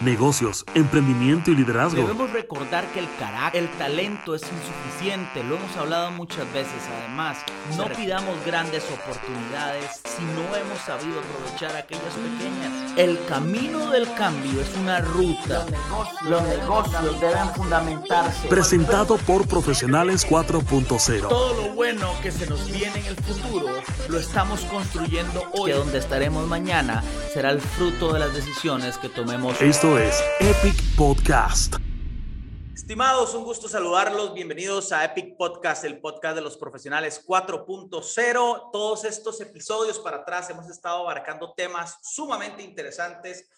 negocios, emprendimiento y liderazgo. Debemos recordar que el carácter, el talento es insuficiente, lo hemos hablado muchas veces. Además, no pidamos grandes oportunidades si no hemos sabido aprovechar aquellas pequeñas. El camino del cambio es una ruta. Los negocios deben fundamentarse. Presentado por Profesionales 4.0. Todo lo bueno que se nos viene en el futuro lo estamos construyendo hoy. Que donde estaremos mañana será el fruto de las decisiones que tomemos. Esto es Epic Podcast. Estimados, un gusto saludarlos. Bienvenidos a Epic Podcast, el podcast de los profesionales 4.0. Todos estos episodios para atrás hemos estado abarcando temas sumamente interesantes.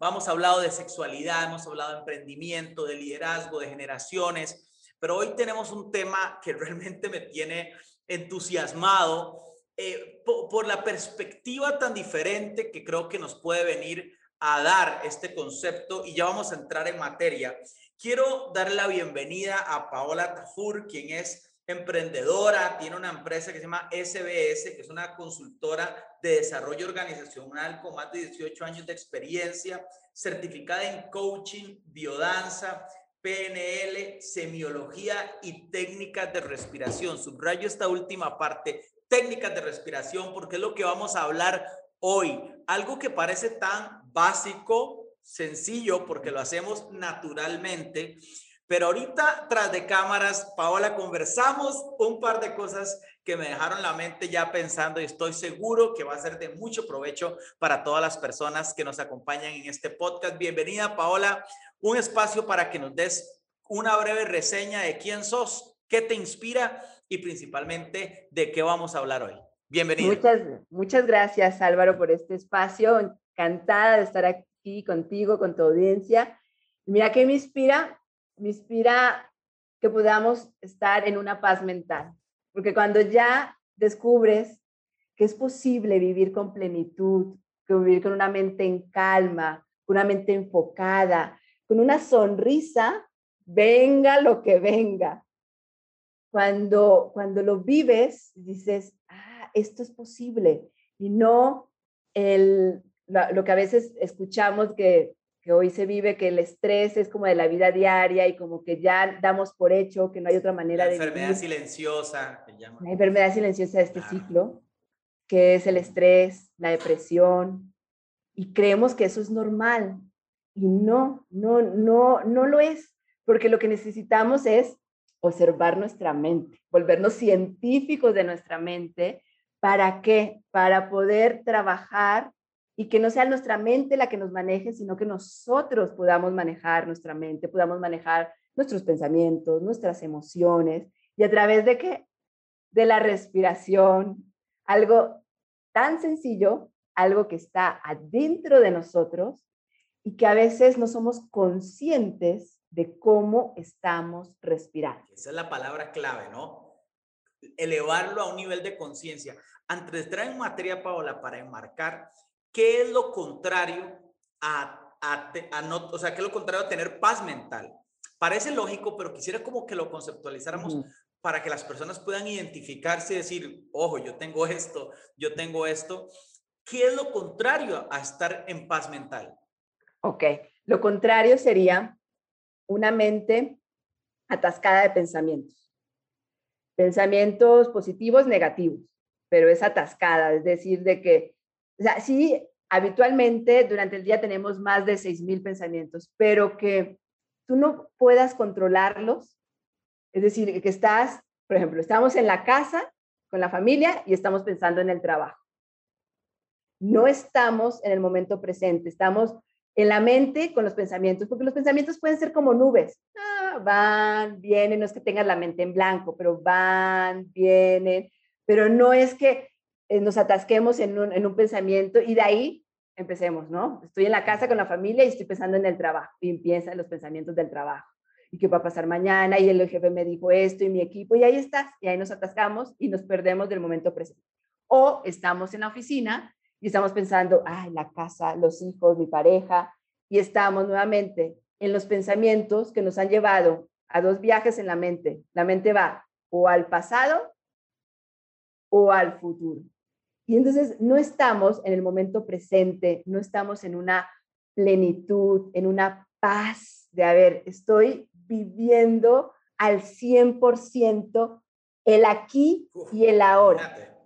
Vamos a hablar de sexualidad, hemos hablado de emprendimiento, de liderazgo, de generaciones, pero hoy tenemos un tema que realmente me tiene entusiasmado eh, por, la perspectiva tan diferente que creo que nos puede venir a dar este concepto y ya vamos a entrar en materia. Quiero dar la bienvenida a Paola Tafur, quien es emprendedora, tiene una empresa que se llama SBS, que es una consultora de desarrollo organizacional con más de 18 años de experiencia, certificada en coaching, biodanza, PNL, semiología y técnicas de respiración. Subrayo esta última parte, técnicas de respiración, porque es lo que vamos a hablar hoy. Algo que parece tan básico, sencillo, porque lo hacemos naturalmente. Pero ahorita, tras de cámaras, Paola, conversamos un par de cosas que me dejaron la mente ya pensando y estoy seguro que va a ser de mucho provecho para todas las personas que nos acompañan en este podcast. Bienvenida, Paola. Un espacio para que nos des una breve reseña de quién sos, qué te inspira y principalmente de qué vamos a hablar hoy. Bienvenido. Muchas, muchas gracias Álvaro por este espacio. Encantada de estar aquí contigo, con tu audiencia. Mira, ¿qué me inspira? Me inspira que podamos estar en una paz mental, porque cuando ya descubres que es posible vivir con plenitud, que vivir con una mente en calma, con una mente enfocada, con una sonrisa, venga lo que venga, cuando, cuando lo vives, dices, esto es posible. Y no el, lo, que a veces escuchamos que, que hoy se vive, que el estrés es como de la vida diaria y como que ya damos por hecho que no hay otra manera la de enfermedad silenciosa. La enfermedad silenciosa de este ciclo, que es el estrés, la depresión, y creemos que eso es normal. Y no, no, no, no lo es, porque lo que necesitamos es observar nuestra mente, volvernos científicos de nuestra mente. ¿Para qué? Para poder trabajar y que no sea nuestra mente la que nos maneje, sino que nosotros podamos manejar nuestra mente, podamos manejar nuestros pensamientos, nuestras emociones y a través de qué? De la respiración, algo tan sencillo, algo que está adentro de nosotros y que a veces no somos conscientes de cómo estamos respirando. Esa es la palabra clave, ¿no? Elevarlo a un nivel de conciencia. Antes de en materia, Paola, para enmarcar, ¿qué es lo contrario a, a, no, o sea, qué es lo contrario a tener paz mental? Parece lógico, pero quisiera como que lo conceptualizáramos para que las personas puedan identificarse y decir, ojo, yo tengo esto, yo tengo esto. ¿Qué es lo contrario a estar en paz mental? Ok, lo contrario sería una mente atascada de pensamientos. Pensamientos positivos, negativos, pero es atascada, es decir, de que, o sea, sí, habitualmente durante el día tenemos más de 6.000 pensamientos, pero que tú no puedas controlarlos, es decir, que estás, por ejemplo, estamos en la casa con la familia y estamos pensando en el trabajo. No estamos en el momento presente, estamos en la mente con los pensamientos, porque los pensamientos pueden ser como nubes. Ah, van, vienen, no es que tengas la mente en blanco, pero van, vienen, pero no es que eh, nos atasquemos en un, en pensamiento y de ahí empecemos, ¿no? Estoy en la casa con la familia y estoy pensando en el trabajo y empiezan los pensamientos del trabajo. ¿Y qué va a pasar mañana? Y el jefe me dijo esto y mi equipo, y ahí estás, y ahí nos atascamos y nos perdemos del momento presente. O estamos en la oficina y estamos pensando, ay, la casa, los hijos, mi pareja, y estamos nuevamente en los pensamientos que nos han llevado a dos viajes en la mente. La mente va o al pasado o al futuro. Y entonces no estamos en el momento presente, no estamos en una plenitud, en una paz de, a ver, estoy viviendo al 100% el aquí y el ahora. Imagínate,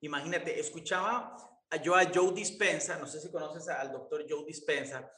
imagínate, escuchaba yo a Joe Dispensa, no sé si conoces al doctor Joe Dispensa,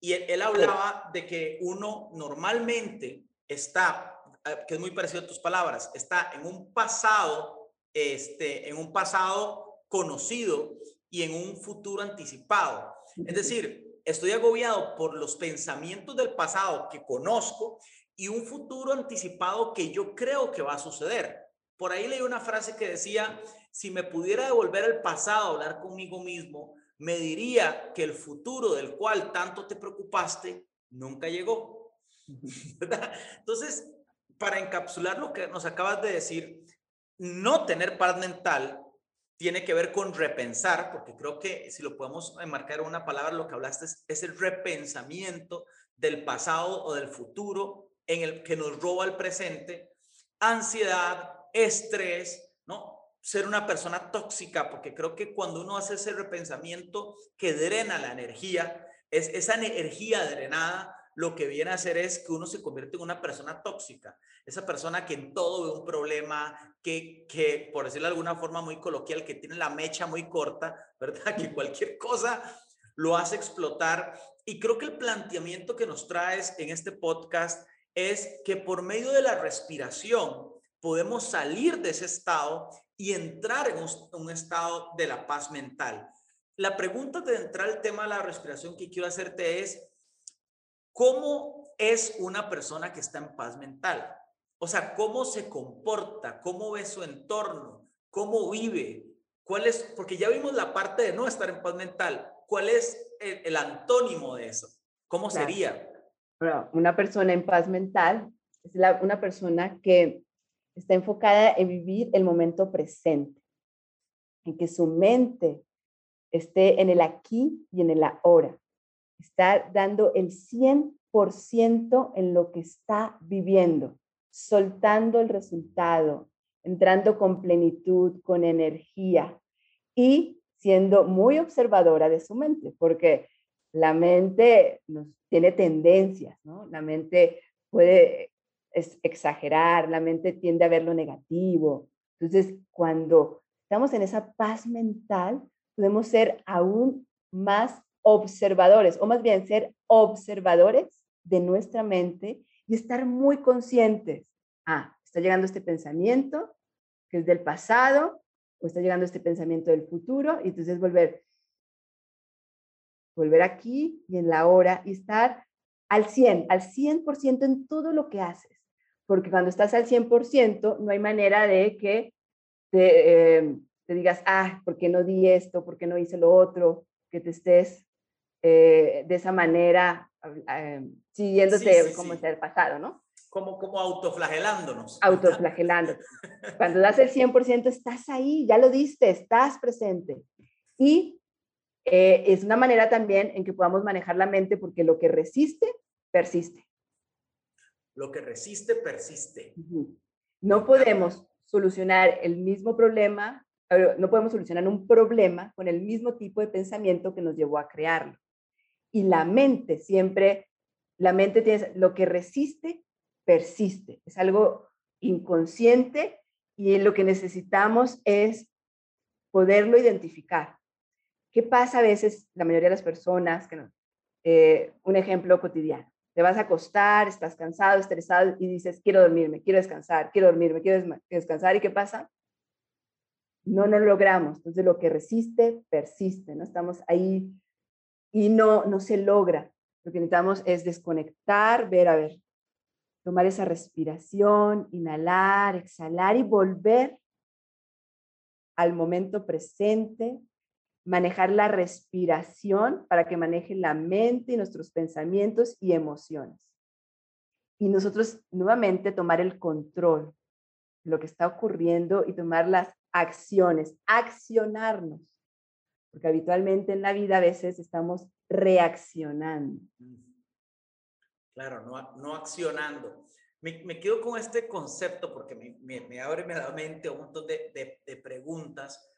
y él, hablaba de que uno normalmente está, eh, que es muy parecido a tus palabras, está en un pasado, este, en un pasado conocido y en un futuro anticipado. Es decir, estoy agobiado por los pensamientos del pasado que conozco y un futuro anticipado que yo creo que va a suceder. Por ahí leí una frase que decía, si me pudiera devolver el pasado, hablar conmigo mismo, me diría que el futuro del cual tanto te preocupaste nunca llegó. Entonces, para encapsular lo que nos acabas de decir, no tener paz mental tiene que ver con repensar, porque creo que si lo podemos enmarcar en una palabra, lo que hablaste es, es el repensamiento del pasado o del futuro en el que nos roba el presente, ansiedad, estrés, ¿no? Ser una persona tóxica, porque creo que cuando uno hace ese repensamiento que drena la energía, es esa energía drenada, lo que viene a hacer es que uno se convierte en una persona tóxica, esa persona que en todo ve un problema, que, que por decirlo de alguna forma muy coloquial, que tiene la mecha muy corta, ¿verdad? Que cualquier cosa lo hace explotar. Y creo que el planteamiento que nos traes en este podcast es que por medio de la respiración podemos salir de ese estado y entrar en un, estado de la paz mental. La pregunta de entrar al tema de la respiración que quiero hacerte es, ¿cómo es una persona que está en paz mental? O sea, ¿cómo se comporta? ¿Cómo ve su entorno? ¿Cómo vive? ¿Cuál es? Porque ya vimos la parte de no estar en paz mental. ¿Cuál es el, antónimo de eso? ¿Cómo sería? una persona en paz mental es una persona que está enfocada en vivir el momento presente, en que su mente esté en el aquí y en el ahora. Está dando el 100% en lo que está viviendo, soltando el resultado, entrando con plenitud, con energía y siendo muy observadora de su mente, porque la mente nos tiene tendencias, ¿no? La mente puede es exagerar, la mente tiende a ver lo negativo. Entonces, cuando estamos en esa paz mental, podemos ser aún más observadores, o más bien ser observadores de nuestra mente y estar muy conscientes. Ah, está llegando este pensamiento que es del pasado, o está llegando este pensamiento del futuro, y entonces volver, volver aquí y en la hora y estar al 100, al 100% en todo lo que haces porque cuando estás al 100% no hay manera de que te, eh, te, digas, ah, ¿por qué no di esto? ¿Por qué no hice lo otro? Que te estés eh, de esa manera eh, siguiéndote como es el pasado, ¿no? Como, como autoflagelándonos. Autoflagelando. Cuando das el 100% estás ahí, ya lo diste, estás presente. Y es una manera también en que podamos manejar la mente porque lo que resiste, persiste. Lo que resiste, persiste. No podemos solucionar el mismo problema, no podemos solucionar un problema con el mismo tipo de pensamiento que nos llevó a crearlo. Y la mente siempre, la mente tiene, lo que resiste, persiste. Es algo inconsciente y lo que necesitamos es poderlo identificar. ¿Qué pasa a veces, la mayoría de las personas, que eh, un ejemplo cotidiano? Te vas a acostar, estás cansado, estresado y dices, quiero dormirme, quiero descansar, quiero dormirme, quiero descansar. ¿Y qué pasa? No, no lo logramos. Entonces lo que resiste, persiste, ¿no? Estamos ahí y no, no se logra. Lo que necesitamos es desconectar, ver, a ver, tomar esa respiración, inhalar, exhalar y volver al momento presente, manejar la respiración para que maneje la mente y nuestros pensamientos y emociones. Y nosotros nuevamente tomar el control de lo que está ocurriendo y tomar las acciones, accionarnos. Porque habitualmente en la vida a veces estamos reaccionando. Claro, no, no accionando. Me, quedo con este concepto porque me, me, abre la mente un montón de, de preguntas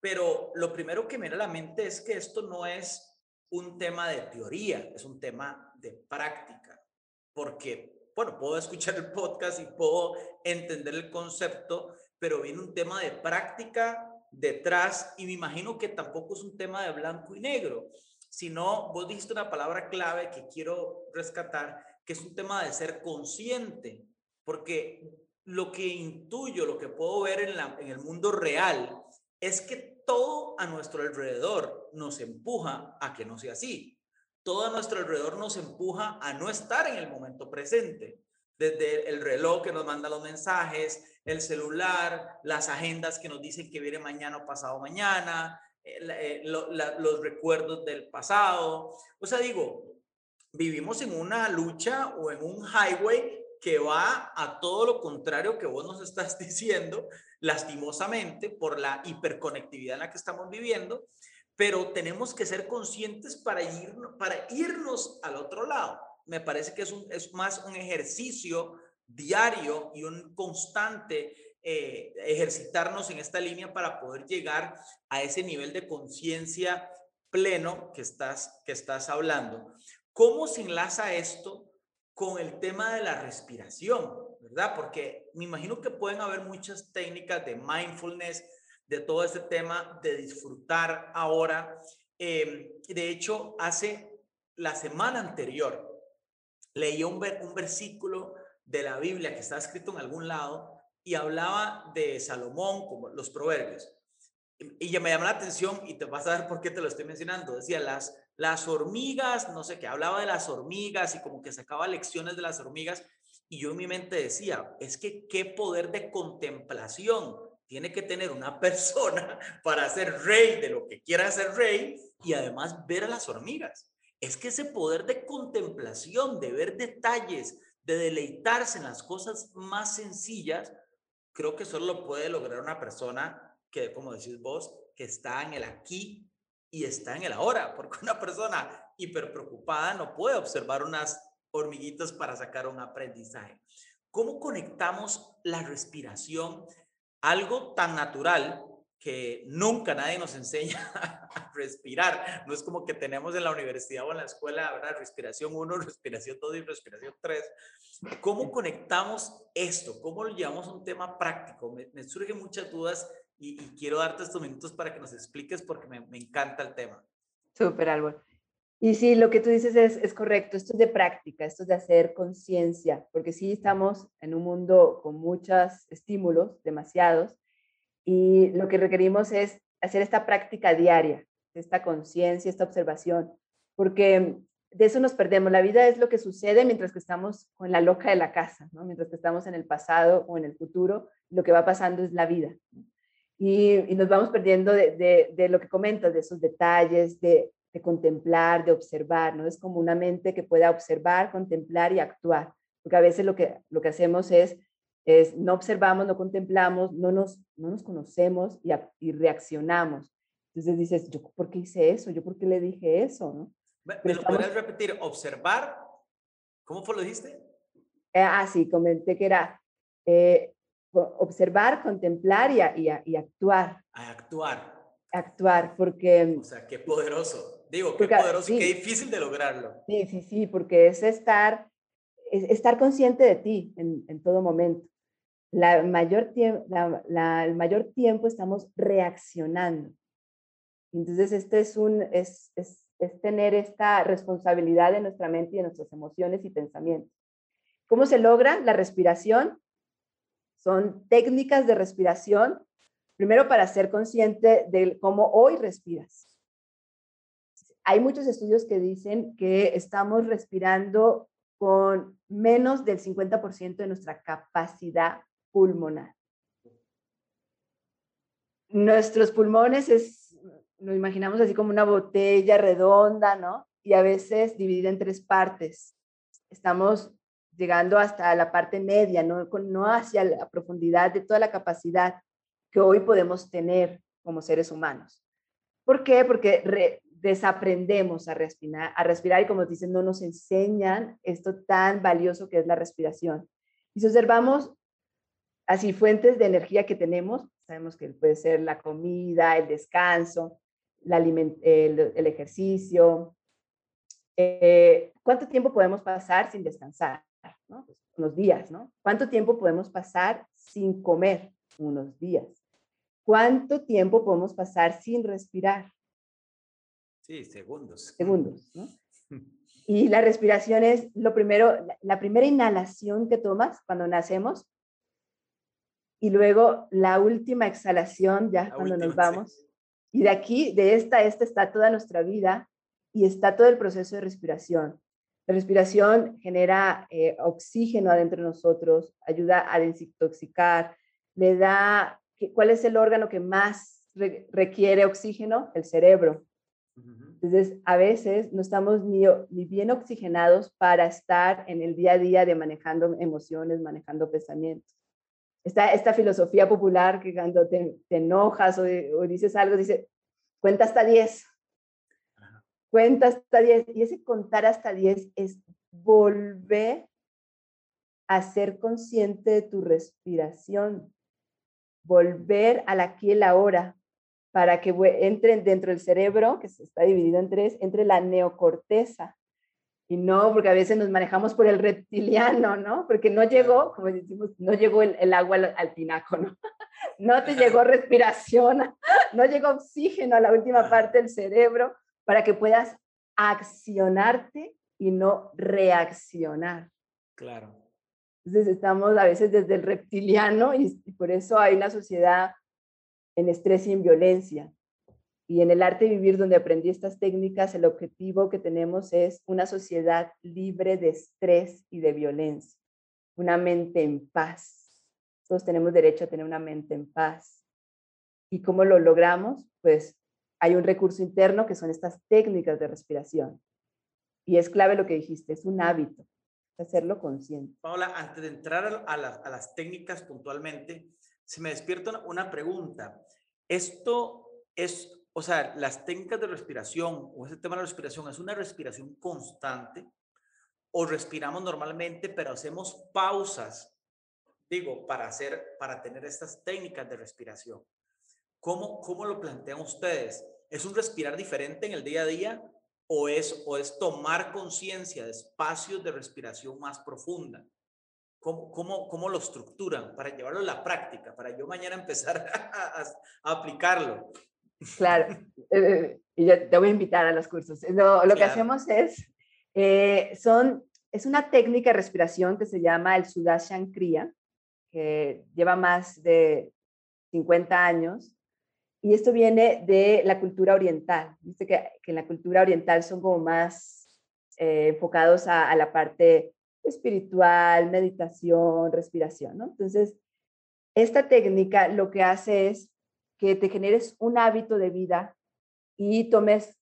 pero lo primero que me viene a la mente es que esto no es un tema de teoría, es un tema de práctica, porque, bueno, puedo escuchar el podcast y puedo entender el concepto, pero viene un tema de práctica detrás y me imagino que tampoco es un tema de blanco y negro, sino vos dijiste una palabra clave que quiero rescatar, que es un tema de ser consciente, porque lo que intuyo, lo que puedo ver en, la, en el mundo real, es que todo a nuestro alrededor nos empuja a que no sea así. Todo a nuestro alrededor nos empuja a no estar en el momento presente. Desde el reloj que nos manda los mensajes, el celular, las agendas que nos dicen que viene mañana o pasado mañana, eh, los recuerdos del pasado. O sea, digo, vivimos en una lucha o en un highway que va a todo lo contrario que vos nos estás diciendo, lastimosamente, por la hiperconectividad en la que estamos viviendo, pero tenemos que ser conscientes para, ir, para irnos al otro lado. Me parece que es, un, es más un ejercicio diario y un constante eh, ejercitarnos en esta línea para poder llegar a ese nivel de conciencia pleno que estás, que estás hablando. ¿Cómo se enlaza esto con el tema de la respiración, ¿verdad? Porque me imagino que pueden haber muchas técnicas de mindfulness, de todo este tema de disfrutar ahora. Eh, de hecho, hace la semana anterior leí un, un versículo de la Biblia que está escrito en algún lado y hablaba de Salomón como los proverbios. Y ya me llama la atención y te vas a ver por qué te lo estoy mencionando. Decía, las, las hormigas, no sé qué, hablaba de las hormigas y como que sacaba lecciones de las hormigas. Y yo en mi mente decía, es que qué poder de contemplación tiene que tener una persona para ser rey de lo que quiera ser rey y además ver a las hormigas. Es que ese poder de contemplación, de ver detalles, de deleitarse en las cosas más sencillas, creo que solo lo puede lograr una persona que, como decís vos, que está en el aquí y está en el ahora, porque una persona hiper preocupada no puede observar unas hormiguitas para sacar un aprendizaje. ¿Cómo conectamos la respiración? Algo tan natural que nunca nadie nos enseña a respirar. No es como que tenemos en la universidad o en la escuela, ¿verdad? Respiración 1, respiración 2 y respiración 3. ¿Cómo conectamos esto? ¿Cómo lo llevamos a un tema práctico? Me, me surgen muchas dudas y, quiero darte estos minutos para que nos expliques porque me, me encanta el tema. Súper, Álvaro. Y sí, lo que tú dices es, es, correcto, esto es de práctica, esto es de hacer conciencia, porque sí estamos en un mundo con muchos estímulos, demasiados, y lo que requerimos es hacer esta práctica diaria, esta conciencia, esta observación, porque de eso nos perdemos. La vida es lo que sucede mientras que estamos con la loca de la casa, ¿no? mientras que estamos en el pasado o en el futuro, lo que va pasando es la vida y, nos vamos perdiendo de, de, lo que comentas, de esos detalles, de, de, contemplar, de observar, ¿no? Es como una mente que pueda observar, contemplar y actuar, porque a veces lo que, lo que hacemos es, es no observamos, no contemplamos, no nos, no nos conocemos y, y reaccionamos. Entonces dices, ¿yo por qué hice eso? ¿Yo por qué le dije eso? ¿no? ¿Me, lo puedes repetir? Observar, ¿cómo fue lo dijiste? Eh, ah, sí, comenté que era eh, observar, contemplar y, y, actuar. A actuar. Actuar, porque... O sea, qué poderoso. Digo, qué poderoso y qué difícil de lograrlo. Sí, sí, sí, porque es estar, es estar consciente de ti en, en todo momento. La mayor la, el mayor tiempo estamos reaccionando. Entonces, este es, un, es, es, es tener esta responsabilidad de nuestra mente y de nuestras emociones y pensamientos. ¿Cómo se logra la respiración? Son técnicas de respiración, primero para ser consciente de cómo hoy respiras. Hay muchos estudios que dicen que estamos respirando con menos del 50% de nuestra capacidad pulmonar. Nuestros pulmones es, nos imaginamos así como una botella redonda, ¿no? Y a veces dividida en tres partes. Estamos llegando hasta la parte media, no, no hacia la profundidad de toda la capacidad que hoy podemos tener como seres humanos. ¿Por qué? Porque desaprendemos a respirar, a respirar y como dicen, no nos enseñan esto tan valioso que es la respiración. Y si observamos así fuentes de energía que tenemos, sabemos que puede ser la comida, el descanso, el, el ejercicio, eh, ¿cuánto tiempo podemos pasar sin descansar? ¿No? Pues, unos días, ¿no? ¿Cuánto tiempo podemos pasar sin comer? Unos días. ¿Cuánto tiempo podemos pasar sin respirar? Sí, segundos. Segundos, ¿no? Y la respiración es lo primero, la primera inhalación que tomas cuando nacemos y luego la última exhalación ya cuando nos vamos. Y de aquí, de esta esta está toda nuestra vida y está todo el proceso de respiración. La respiración genera eh, oxígeno adentro de nosotros, ayuda a desintoxicar, le da, ¿cuál es el órgano que más requiere oxígeno? El cerebro. Entonces, a veces no estamos ni, ni, bien oxigenados para estar en el día a día de manejando emociones, manejando pensamientos. Está esta filosofía popular que cuando te, enojas o, o, dices algo, dice, cuenta hasta 10. Cuenta hasta 10. Y ese contar hasta 10 es volver a ser consciente de tu respiración, volver al aquí y la hora, para que entre dentro del cerebro, que está dividido en tres, entre la neocorteza. Y no, porque a veces nos manejamos por el reptiliano, ¿no? Porque no llegó, como decimos, no llegó el, agua al, tinaco, ¿no? No te llegó respiración, no llegó oxígeno a la última parte del cerebro para que puedas accionarte y no reaccionar. Claro. Entonces estamos a veces desde el reptiliano y por eso hay una sociedad en estrés y en violencia. Y en el arte de vivir, donde aprendí estas técnicas, el objetivo que tenemos es una sociedad libre de estrés y de violencia, una mente en paz. Todos tenemos derecho a tener una mente en paz. ¿Y cómo lo logramos? Pues hay un recurso interno que son estas técnicas de respiración. Y es clave lo que dijiste, es un hábito, hacerlo consciente. Paola, antes de entrar a, a las técnicas puntualmente, se me despierta una pregunta. Esto es, o sea, las técnicas de respiración o ese tema de la respiración, ¿es una respiración constante o respiramos normalmente, pero hacemos pausas, digo, para hacer, para tener estas técnicas de respiración? ¿Cómo, cómo lo plantean ustedes? ¿Es un respirar diferente en el día a día o es, o es tomar conciencia de espacios de respiración más profunda? ¿Cómo, cómo, cómo lo estructuran para llevarlo a la práctica, para yo mañana empezar a, aplicarlo? Claro, eh, y yo te voy a invitar a los cursos. Lo, lo que hacemos es, eh, son, es una técnica de respiración que se llama el Sudashan Kriya, que lleva más de 50 años. Y esto viene de la cultura oriental. Viste que, en la cultura oriental son como más eh, enfocados a, a, la parte espiritual, meditación, respiración, ¿no? Entonces, esta técnica lo que hace es que te generes un hábito de vida y tomes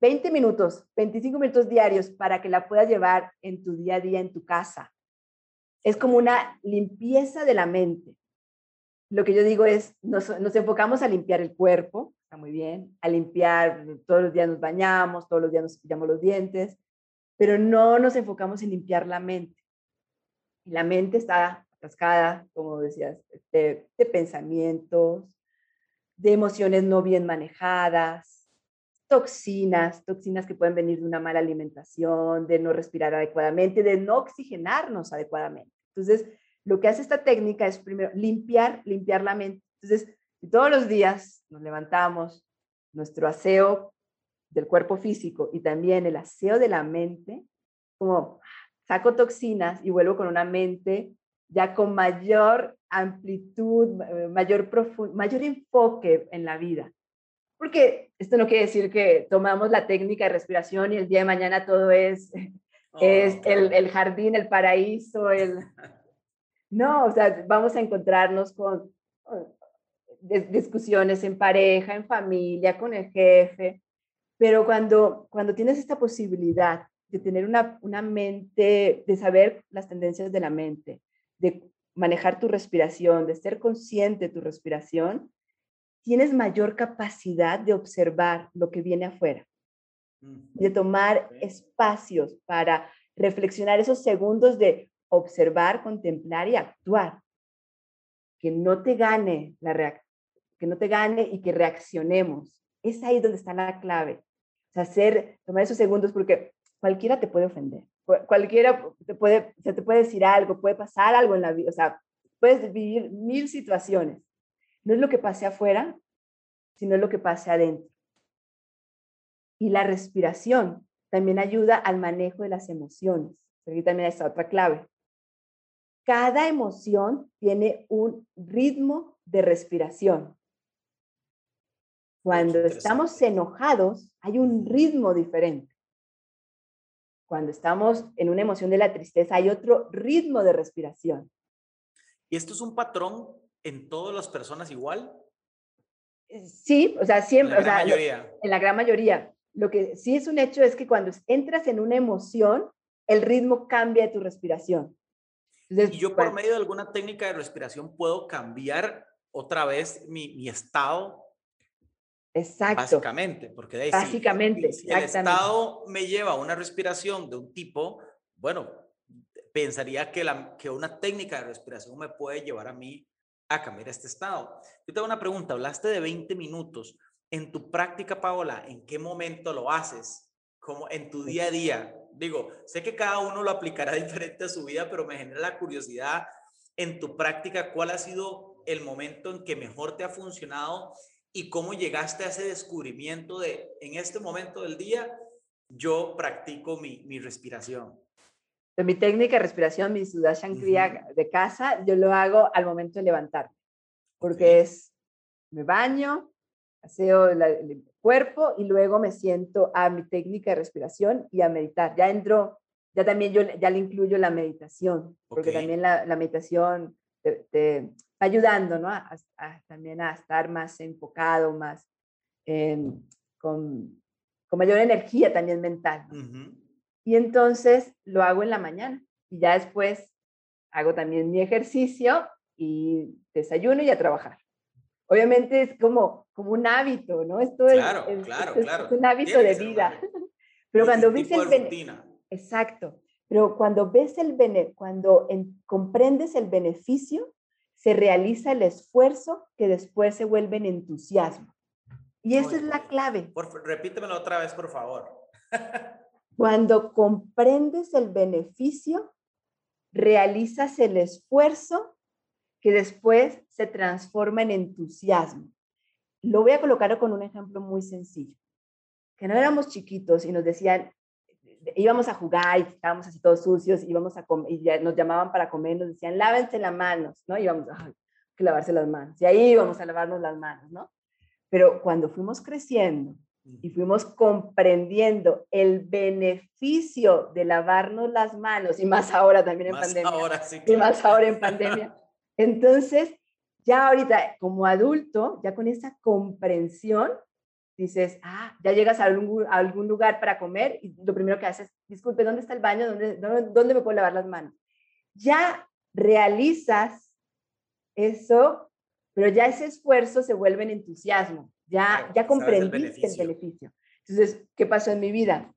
20 minutos, 25 minutos diarios para que la puedas llevar en tu día a día en tu casa. Es como una limpieza de la mente. Lo que yo digo es, nos, nos enfocamos a limpiar el cuerpo, está muy bien, a limpiar, todos los días nos bañamos, todos los días nos cepillamos los dientes, pero no nos enfocamos en limpiar la mente. Y la mente está atascada, como decías, de, pensamientos, de emociones no bien manejadas, toxinas, toxinas que pueden venir de una mala alimentación, de no respirar adecuadamente, de no oxigenarnos adecuadamente. Entonces, lo que hace esta técnica es primero limpiar, limpiar la mente. Entonces, todos los días nos levantamos, nuestro aseo del cuerpo físico y también el aseo de la mente, como saco toxinas y vuelvo con una mente ya con mayor amplitud, mayor, mayor enfoque en la vida. Porque esto no quiere decir que tomamos la técnica de respiración y el día de mañana todo es, oh, es el, el, jardín, el paraíso, el... No, o sea, vamos a encontrarnos con discusiones en pareja, en familia, con el jefe, pero cuando, cuando tienes esta posibilidad de tener una, una mente, de saber las tendencias de la mente, de manejar tu respiración, de ser consciente de tu respiración, tienes mayor capacidad de observar lo que viene afuera, de tomar espacios para reflexionar esos segundos de observar, contemplar y actuar. Que no te gane que no te gane y que reaccionemos. Es ahí donde está la clave hacer, tomar esos segundos, porque cualquiera te puede ofender, cualquiera te puede, se te puede decir algo, puede pasar algo en la vida, o sea, puedes vivir mil situaciones. No es lo que pase afuera, sino lo que pase adentro. Y la respiración también ayuda al manejo de las emociones. Aquí también está otra clave. Cada emoción tiene un ritmo de respiración. Cuando estamos enojados, hay un ritmo diferente. Cuando estamos en una emoción de la tristeza, hay otro ritmo de respiración. ¿Y esto es un patrón en todas las personas igual? Eh, sí, o sea, siempre. En la gran mayoría. en la gran mayoría. Lo que sí es un hecho es que cuando entras en una emoción, el ritmo cambia de tu respiración. Y yo por medio de alguna técnica de respiración puedo cambiar otra vez mi, mi estado. Exacto. Básicamente, porque de básicamente, si, el estado me lleva a una respiración de un tipo, bueno, pensaría que, la, que una técnica de respiración me puede llevar a mí a cambiar este estado. Yo tengo una pregunta, hablaste de 20 minutos. En tu práctica, Paola, ¿en qué momento lo haces? Como en tu día a día. Digo, sé que cada uno lo aplicará diferente a su vida, pero me genera la curiosidad en tu práctica, ¿cuál ha sido el momento en que mejor te ha funcionado y cómo llegaste a ese descubrimiento de, en este momento del día, yo practico mi, mi respiración? De mi técnica de respiración, mi Sudashan Kriya de casa, yo lo hago al momento de levantarme, porque es, me baño, aseo el cuerpo y luego me siento a mi técnica de respiración y a meditar. Ya entro, ya también yo ya le incluyo la meditación, porque también la, la meditación te, va ayudando, ¿no? A, también a estar más enfocado, más con, con, mayor energía también mental. Y entonces lo hago en la mañana y ya después hago también mi ejercicio y desayuno y a trabajar. Obviamente es como, como un hábito, ¿no? Esto claro, es, claro, claro. es un hábito de vida. Pero cuando ves el beneficio, exacto, pero cuando ves el bene, cuando comprendes el beneficio, se realiza el esfuerzo que después se vuelve en entusiasmo. Y esa es la clave. Por, repítemelo otra vez, por favor. cuando comprendes el beneficio, realizas el esfuerzo que después se transforma en entusiasmo. Lo voy a colocar con un ejemplo muy sencillo. Que no éramos chiquitos y nos decían, íbamos a jugar y estábamos así todos sucios, íbamos a comer, y ya nos llamaban para comer, nos decían, lávense las manos, ¿no? Íbamos, a lavarse las manos. Y ahí íbamos a lavarnos las manos, ¿no? Pero cuando fuimos creciendo y fuimos comprendiendo el beneficio de lavarnos las manos, y más ahora también en pandemia, ahora, sí, y más ahora en pandemia, entonces, ya ahorita como adulto, ya con esa comprensión, dices, ah, ya llegas a algún, lugar para comer y lo primero que haces, disculpe, ¿dónde está el baño? ¿Dónde, dónde, me puedo lavar las manos? Ya realizas eso, pero ya ese esfuerzo se vuelve en entusiasmo, ya, ya comprendiste el beneficio. Entonces, ¿qué pasó en mi vida?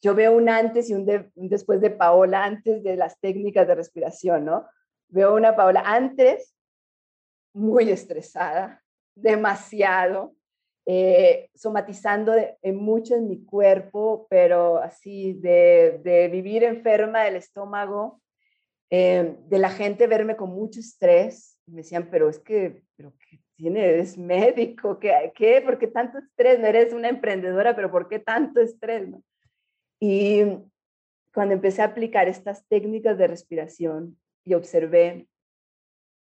Yo veo un antes y un, un después de Paola, antes de las técnicas de respiración, ¿no? Veo una Paola antes muy estresada, demasiado, eh, somatizando mucho en mi cuerpo, pero así de, vivir enferma del estómago, eh, de la gente verme con mucho estrés. Me decían, pero es que, pero ¿qué tiene? Eres médico, ¿qué? ¿qué? ¿Por qué tanto estrés? No eres una emprendedora, pero ¿por qué tanto estrés? Y cuando empecé a aplicar estas técnicas de respiración, y observé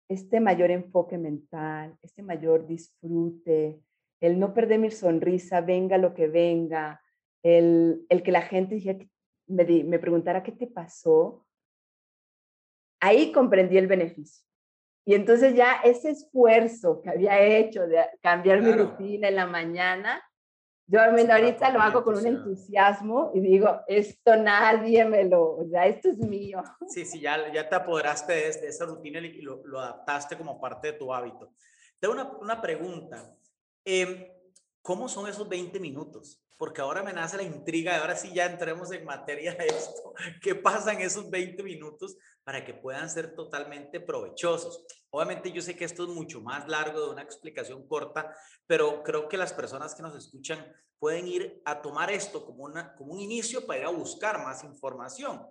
este mayor enfoque mental, este mayor disfrute, el no perder mi sonrisa, venga lo que venga, el, el que la gente me, me preguntara qué te pasó, ahí comprendí el beneficio. Y entonces ya ese esfuerzo que había hecho de cambiar mi rutina en la mañana, yo ahorita lo hago con un entusiasmo y digo, esto nadie me lo, o sea, esto es mío. Sí, sí, ya, ya te apoderaste de, esa rutina y lo, lo, adaptaste como parte de tu hábito. Tengo una, una pregunta. Eh, ¿cómo son esos 20 minutos? Porque ahora me nace la intriga ahora sí ya entremos en materia de esto. ¿Qué pasa en esos 20 minutos para que puedan ser totalmente provechosos? Obviamente yo sé que esto es mucho más largo de una explicación corta, pero creo que las personas que nos escuchan pueden ir a tomar esto como, una, como un inicio para ir a buscar más información.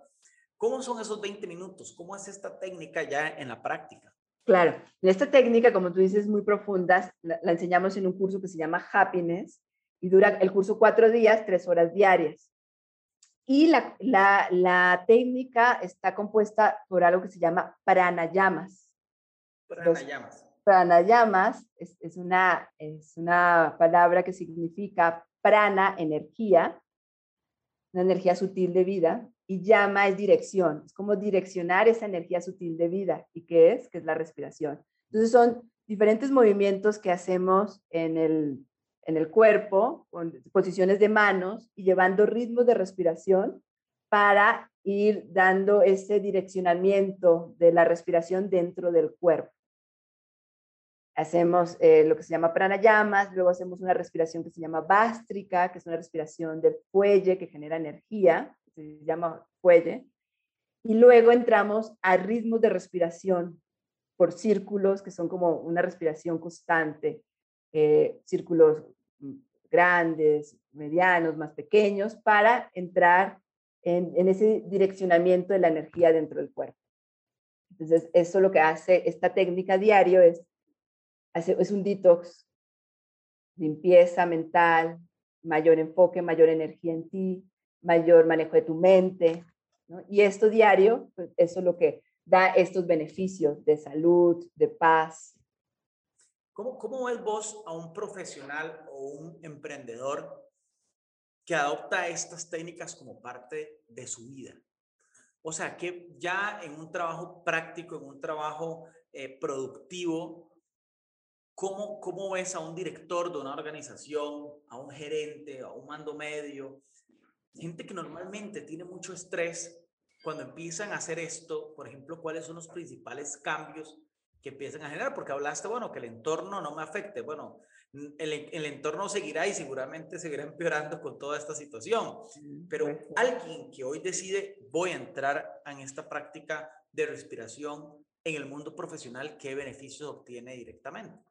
¿Cómo son esos 20 minutos? ¿Cómo es esta técnica ya en la práctica? Claro, esta técnica, como tú dices, muy profunda, la, enseñamos en un curso que se llama Happiness y dura el curso cuatro días, tres horas diarias. Y la, la, la técnica está compuesta por algo que se llama pranayamas. Pranayamas. pranayamas es, es, una, es una palabra que significa prana, energía, una energía sutil de vida, y llama es dirección, es como direccionar esa energía sutil de vida. ¿Y qué es? Que es la respiración. Entonces son diferentes movimientos que hacemos en el, en el cuerpo, con posiciones de manos y llevando ritmos de respiración para ir dando ese direccionamiento de la respiración dentro del cuerpo. Hacemos eh, lo que se llama pranayamas, luego hacemos una respiración que se llama bástrica, que es una respiración del fuelle que genera energía se llama fuelle, y luego entramos a ritmos de respiración por círculos, que son como una respiración constante, eh, círculos mm, grandes, medianos, más pequeños, para entrar en, en, ese direccionamiento de la energía dentro del cuerpo. Entonces, eso lo que hace esta técnica diario es, es un detox, limpieza mental, mayor enfoque, mayor energía en ti, mayor manejo de tu mente. Y esto diario, pues eso es lo que da estos beneficios de salud, de paz. ¿Cómo, ¿Cómo ves vos a un profesional o un emprendedor que adopta estas técnicas como parte de su vida? O sea, que ya en un trabajo práctico, en un trabajo eh, productivo, ¿cómo, ¿cómo ves a un director de una organización, a un gerente, a un mando medio, gente que normalmente tiene mucho estrés, cuando empiezan a hacer esto, por ejemplo, ¿cuáles son los principales cambios que empiezan a generar? Porque hablaste, bueno, que el entorno no me afecte. Bueno, el, el entorno seguirá y seguramente seguirá empeorando con toda esta situación. Pero alguien que hoy decide, voy a entrar en esta práctica de respiración en el mundo profesional, ¿qué beneficios obtiene directamente?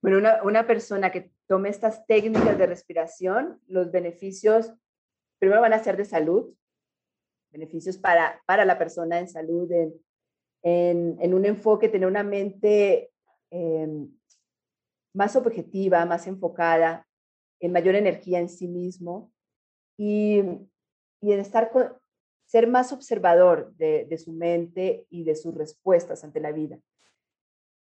Bueno, una, una persona que tome estas técnicas de respiración, los beneficios primero van a ser de salud, beneficios para, para la persona en salud, en, en, un enfoque, tener una mente em, más objetiva, más enfocada, en mayor energía en sí mismo y, y en estar ser más observador de, de, su mente y de sus respuestas ante la vida.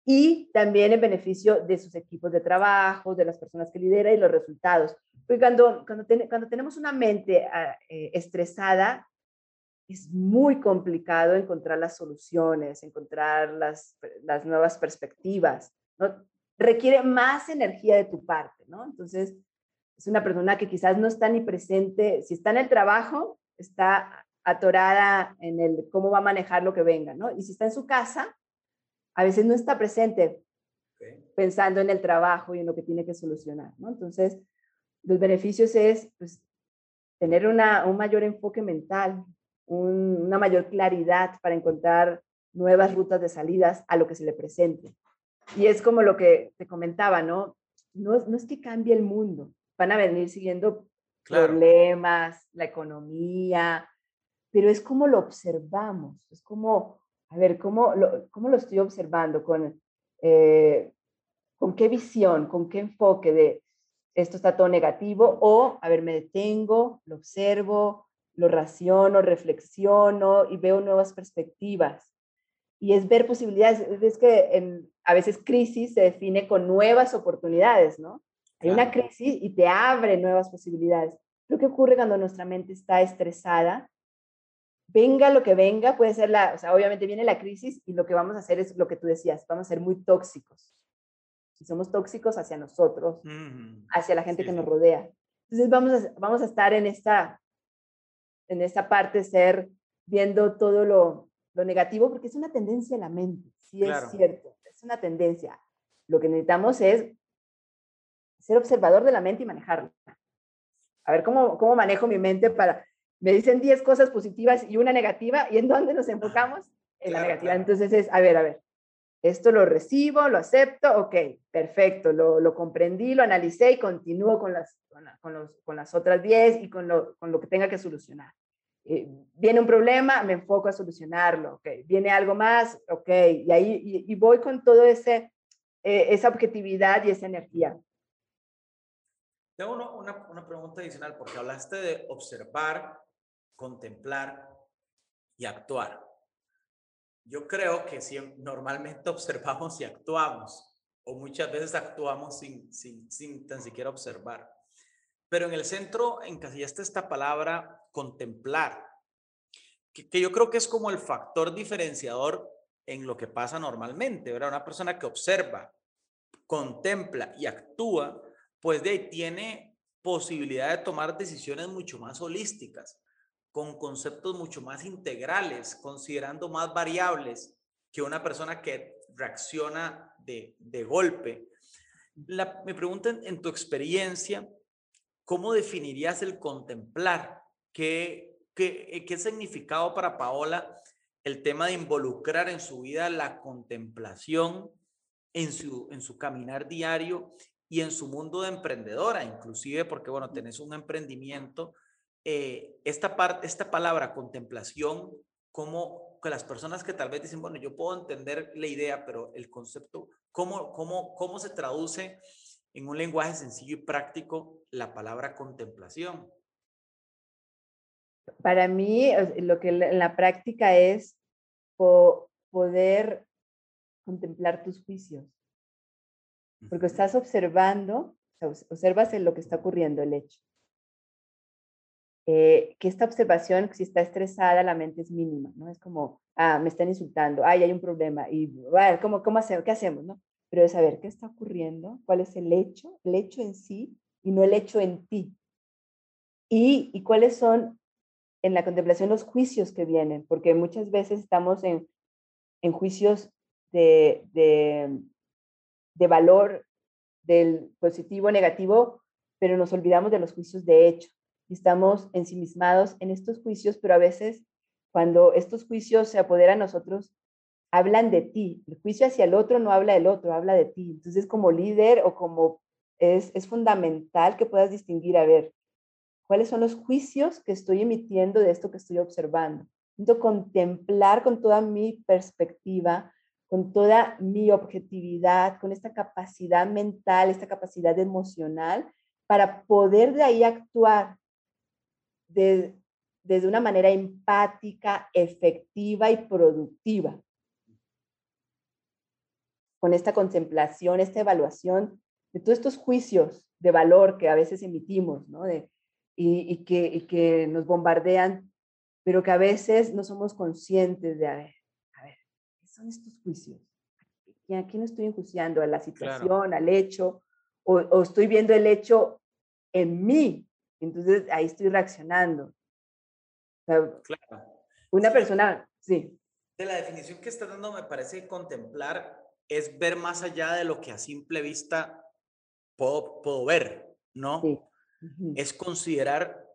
Y también en beneficio de sus equipos de trabajo, de las personas que lidera y los resultados. Porque cuando, cuando, cuando tenemos una mente ah, eh, estresada, es muy complicado encontrar las soluciones, encontrar las, las nuevas perspectivas, ¿no? Requiere más energía de tu parte, ¿no? Entonces, es una persona que quizás no está ni presente, si está en el trabajo, está atorada en el cómo va a manejar lo que venga, ¿no? Y si está en su casa, a veces no está presente pensando en el trabajo y en lo que tiene que solucionar, ¿no? Entonces, los beneficios es pues, tener una, un mayor enfoque mental, una mayor claridad para encontrar nuevas rutas de salidas a lo que se le presente. Y es como lo que te comentaba, ¿no? No, no es que cambie el mundo, van a venir siguiendo problemas, la economía, pero es como lo observamos, es como, a ver, ¿cómo lo, cómo lo estoy observando? Con, eh, ¿Con qué visión, con qué enfoque de esto está todo negativo, o, a ver, me detengo, lo observo, lo raciono, reflexiono y veo nuevas perspectivas. Y es ver posibilidades, es que en, a veces crisis se define con nuevas oportunidades, ¿no? Hay una crisis y te abre nuevas posibilidades. Lo que ocurre cuando nuestra mente está estresada, venga lo que venga, puede ser la, o sea, obviamente viene la crisis y lo que vamos a hacer es lo que tú decías, vamos a ser muy tóxicos y somos tóxicos hacia nosotros, hacia la gente que nos rodea. Entonces vamos a, vamos a estar en esta, en esta parte, ser viendo todo lo, lo negativo, porque es una tendencia en la mente, sí es cierto, es una tendencia. Lo que necesitamos es ser observador de la mente y manejarla. A ver, ¿cómo, cómo manejo mi mente para... Me dicen 10 cosas positivas y una negativa, ¿y en dónde nos enfocamos? En la negativa. Entonces es, a ver, a ver, esto lo recibo, lo acepto, ok, perfecto, lo, lo comprendí, lo analicé y continúo con las, con, los, con las otras 10 y con lo, con lo que tenga que solucionar. Eh, viene un problema, me enfoco a solucionarlo, ok, viene algo más, ok, y ahí y, voy con todo ese, eh, esa objetividad y esa energía. Tengo una, una pregunta adicional, porque hablaste de observar, contemplar y actuar. Yo creo que si normalmente observamos y actuamos, o muchas veces actuamos sin, sin, sin tan siquiera observar. Pero en el centro encasillaste esta palabra contemplar, que, yo creo que es como el factor diferenciador en lo que pasa normalmente, ¿verdad? Una persona que observa, contempla y actúa, pues de ahí tiene posibilidad de tomar decisiones mucho más holísticas, con conceptos mucho más integrales, considerando más variables que una persona que reacciona de, de golpe. La, me preguntan, en tu experiencia, ¿cómo definirías el contemplar? ¿Qué, qué, qué significado para Paola el tema de involucrar en su vida la contemplación en su, en su caminar diario y en su mundo de emprendedora, inclusive porque, bueno, tenés un emprendimiento eh, esta, parte, esta palabra contemplación, como que las personas que tal vez dicen, bueno, yo puedo entender la idea, pero el concepto, ¿cómo, cómo, cómo se traduce en un lenguaje sencillo y práctico la palabra contemplación? Para mí, lo que en la práctica es poder contemplar tus juicios, porque estás observando, observas en lo que está ocurriendo, el hecho. Eh, que esta observación, si está estresada, la mente es mínima, ¿no? Es como, ah, me están insultando, ay, hay un problema, y, bueno, ¿cómo, cómo hacemos? ¿Qué hacemos, no? Pero es saber qué está ocurriendo, cuál es el hecho, el hecho en sí, y no el hecho en ti. Y, y cuáles son, en la contemplación, los juicios que vienen, porque muchas veces estamos en, en juicios de, de, de valor del positivo, negativo, pero nos olvidamos de los juicios de hecho estamos ensimismados en estos juicios, pero a veces cuando estos juicios se apoderan a nosotros, hablan de ti. El juicio hacia el otro no habla del otro, habla de ti. Entonces, como líder o como es, es fundamental que puedas distinguir, a ver, cuáles son los juicios que estoy emitiendo de esto que estoy observando. Entonces, contemplar con toda mi perspectiva, con toda mi objetividad, con esta capacidad mental, esta capacidad emocional, para poder de ahí actuar de, desde una manera empática, efectiva y productiva. Con esta contemplación, esta evaluación de todos estos juicios de valor que a veces emitimos, ¿no? De, y, que, y que nos bombardean, pero que a veces no somos conscientes de, a ver, a ver, ¿qué son estos juicios? ¿A quién estoy enjuiciando? ¿A la situación, al hecho? O, o, estoy viendo el hecho en mí, entonces ahí estoy reaccionando. claro. Una persona, sí. De la definición que estás dando, me parece que contemplar es ver más allá de lo que a simple vista puedo, puedo ver, ¿no? Sí. Es considerar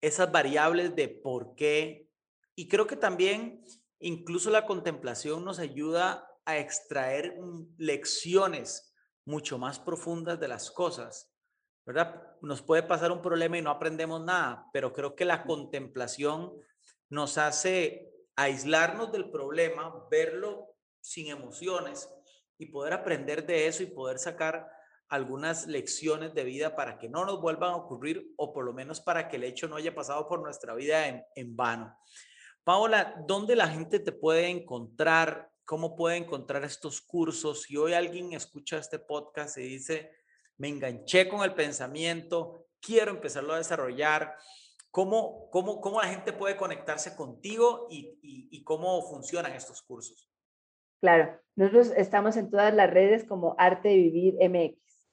esas variables de por qué. Y creo que también incluso la contemplación nos ayuda a extraer lecciones mucho más profundas de las cosas. ¿Verdad? Nos puede pasar un problema y no aprendemos nada, pero creo que la contemplación nos hace aislarnos del problema, verlo sin emociones y poder aprender de eso y poder sacar algunas lecciones de vida para que no nos vuelvan a ocurrir o por lo menos para que el hecho no haya pasado por nuestra vida en, en vano. Paola, ¿dónde la gente te puede encontrar? ¿Cómo puede encontrar estos cursos? Si hoy alguien escucha este podcast y dice, me enganché con el pensamiento, quiero empezarlo a desarrollar. ¿Cómo, cómo, cómo la gente puede conectarse contigo y, y, cómo funcionan estos cursos? Claro, nosotros estamos en todas las redes como Arte de Vivir MX.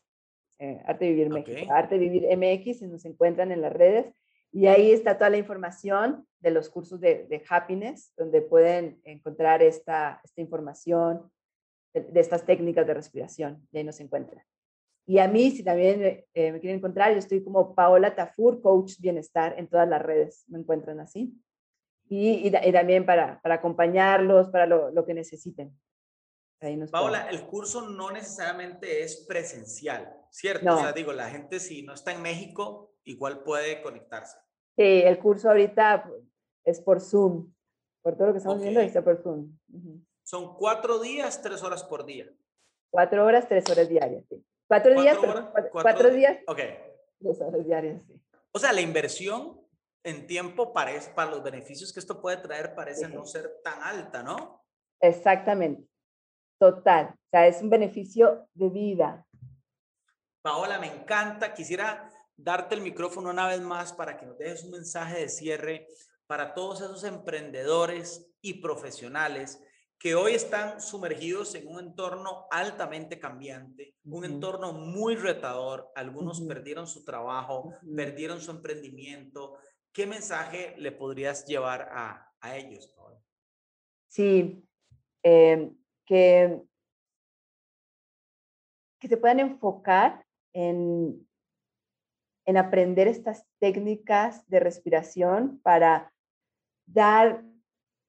Eh, Arte de Vivir México. Arte de Vivir MX, nos encuentran en las redes. Y ahí está toda la información de los cursos de, de happiness, donde pueden encontrar esta, esta información de, de, estas técnicas de respiración. Y ahí nos encuentran. Y a mí, si también eh, me quieren encontrar, yo estoy como Paola Tafur, Coach Bienestar, en todas las redes me encuentran así. Y, y, también para, para, acompañarlos, para lo, lo que necesiten. Paola, el curso no necesariamente es presencial, ¿cierto? O sea, digo, la gente si no está en México, igual puede conectarse. Sí, el curso ahorita es por Zoom. Por todo lo que estamos viendo, está por Zoom. Son cuatro días, tres horas por día. Cuatro horas, tres horas diarias, sí. Cuatro, días, cuatro, días. Ok. Tres horas diarias, sí. O sea, la inversión en tiempo parece, para los beneficios que esto puede traer parece no ser tan alta, ¿no? Exactamente. Total. O sea, es un beneficio de vida. Paola, me encanta. Quisiera darte el micrófono una vez más para que nos dejes un mensaje de cierre para todos esos emprendedores y profesionales que hoy están sumergidos en un entorno altamente cambiante, un entorno muy retador. Algunos perdieron su trabajo, perdieron su emprendimiento. ¿Qué mensaje le podrías llevar a, a ellos, Paola? Sí, eh, que, que se puedan enfocar en, en aprender estas técnicas de respiración para dar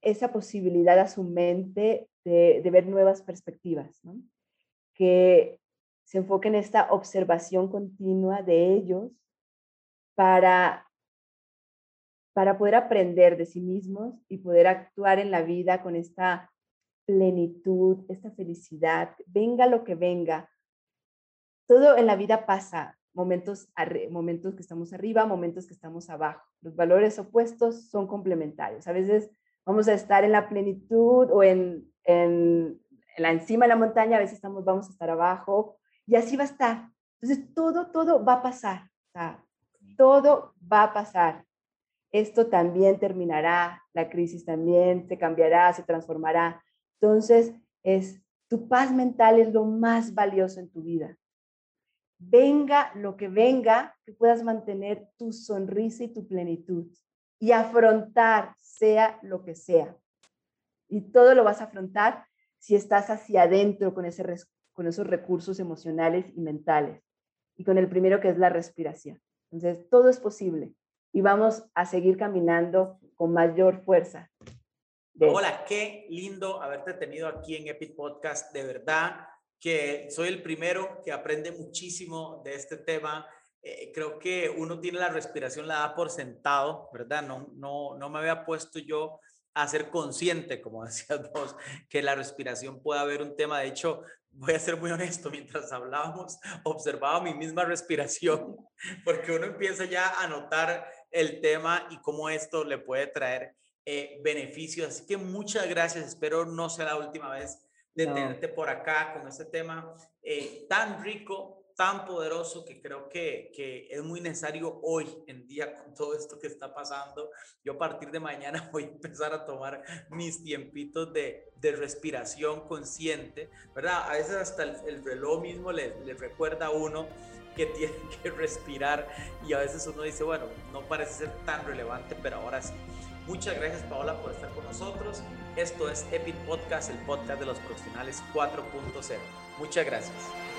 esa posibilidad a su mente de, ver nuevas perspectivas, que se enfoque en esta observación continua de ellos para, para poder aprender de sí mismos y poder actuar en la vida con esta plenitud, esta felicidad, venga lo que venga. Todo en la vida pasa, momentos, momentos que estamos arriba, momentos que estamos abajo. Los valores opuestos son complementarios. A veces vamos a estar en la plenitud o en, en, la encima de la montaña, a veces estamos, vamos a estar abajo y así va a estar. Entonces, todo, todo va a pasar. todo va a pasar. Esto también terminará, la crisis también se cambiará, se transformará. Entonces, es tu paz mental es lo más valioso en tu vida venga lo que venga, que puedas mantener tu sonrisa y tu plenitud y afrontar, sea lo que sea. Y todo lo vas a afrontar si estás hacia adentro con, ese, con esos recursos emocionales y mentales. Y con el primero que es la respiración. Entonces, todo es posible. Y vamos a seguir caminando con mayor fuerza. Hola, qué lindo haberte tenido aquí en Epic Podcast. De verdad, que soy el primero que aprende muchísimo de este tema. Eh, creo que uno tiene la respiración, la da por sentado, ¿verdad? No, no, no me había puesto yo a ser consciente, como decías vos, que la respiración puede haber un tema. De hecho, voy a ser muy honesto, mientras hablábamos, observaba mi misma respiración, porque uno empieza ya a notar el tema y cómo esto le puede traer eh, beneficios. Así que muchas gracias, espero no sea la última vez de tenerte por acá con este tema eh, tan rico, tan poderoso que creo que, que, es muy necesario hoy en día con todo esto que está pasando. Yo a partir de mañana voy a empezar a tomar mis tiempitos de, de respiración consciente, ¿verdad? A veces hasta el, reloj mismo le, le recuerda a uno que tiene que respirar y a veces uno dice, bueno, no parece ser tan relevante, pero ahora sí. Muchas gracias Paola por estar con nosotros. Esto es Epic Podcast, el podcast de los profesionales 4.0. Muchas gracias.